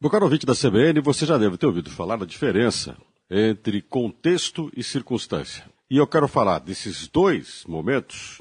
Meu caro ouvinte da CBN, você já deve ter ouvido falar da diferença entre contexto e circunstância. E eu quero falar desses dois momentos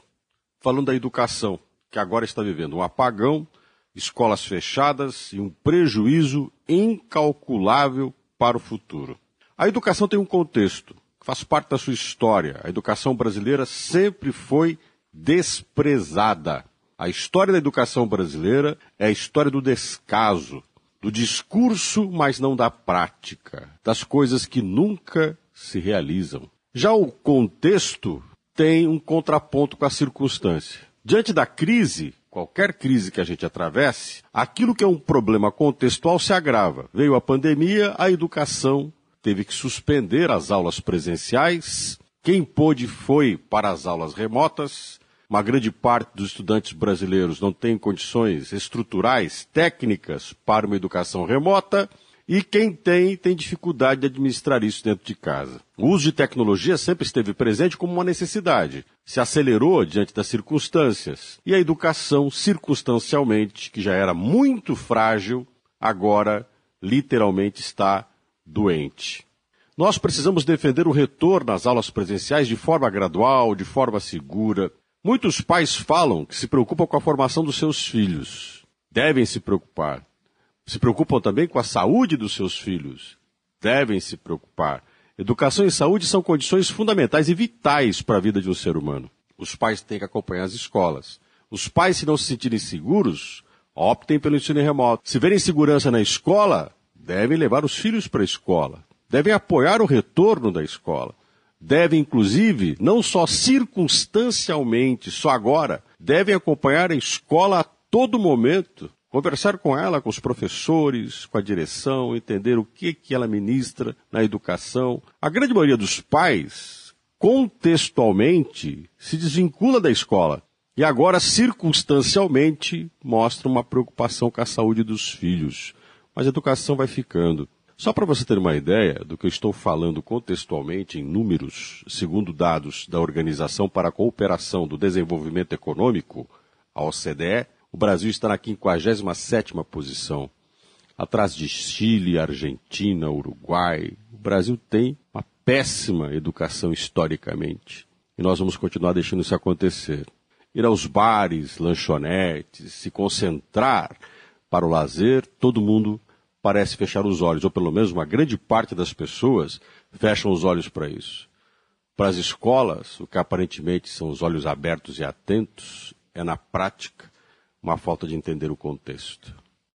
falando da educação, que agora está vivendo um apagão, escolas fechadas e um prejuízo incalculável para o futuro. A educação tem um contexto, faz parte da sua história. A educação brasileira sempre foi desprezada. A história da educação brasileira é a história do descaso, do discurso, mas não da prática, das coisas que nunca se realizam. Já o contexto tem um contraponto com a circunstância. Diante da crise, qualquer crise que a gente atravesse, aquilo que é um problema contextual se agrava. Veio a pandemia, a educação teve que suspender as aulas presenciais. Quem pôde foi para as aulas remotas. Uma grande parte dos estudantes brasileiros não tem condições estruturais, técnicas para uma educação remota. E quem tem, tem dificuldade de administrar isso dentro de casa. O uso de tecnologia sempre esteve presente como uma necessidade. Se acelerou diante das circunstâncias. E a educação, circunstancialmente, que já era muito frágil, agora literalmente está doente. Nós precisamos defender o retorno às aulas presenciais de forma gradual, de forma segura, Muitos pais falam que se preocupam com a formação dos seus filhos. Devem se preocupar. Se preocupam também com a saúde dos seus filhos. Devem se preocupar. Educação e saúde são condições fundamentais e vitais para a vida de um ser humano. Os pais têm que acompanhar as escolas. Os pais, se não se sentirem seguros, optem pelo ensino remoto. Se verem segurança na escola, devem levar os filhos para a escola. Devem apoiar o retorno da escola devem, inclusive, não só circunstancialmente, só agora, devem acompanhar a escola a todo momento, conversar com ela, com os professores, com a direção, entender o que, que ela ministra na educação. A grande maioria dos pais, contextualmente, se desvincula da escola. E agora, circunstancialmente, mostra uma preocupação com a saúde dos filhos. Mas a educação vai ficando. Só para você ter uma ideia do que eu estou falando contextualmente em números, segundo dados da Organização para a Cooperação do Desenvolvimento Econômico, a OCDE, o Brasil está na 57ª posição, atrás de Chile, Argentina, Uruguai. O Brasil tem uma péssima educação historicamente. E nós vamos continuar deixando isso acontecer. Ir aos bares, lanchonetes, se concentrar para o lazer, todo mundo parece fechar os olhos, ou pelo menos uma grande parte das pessoas fecham os olhos para isso. Para as escolas, o que aparentemente são os olhos abertos e atentos, é na prática uma falta de entender o contexto.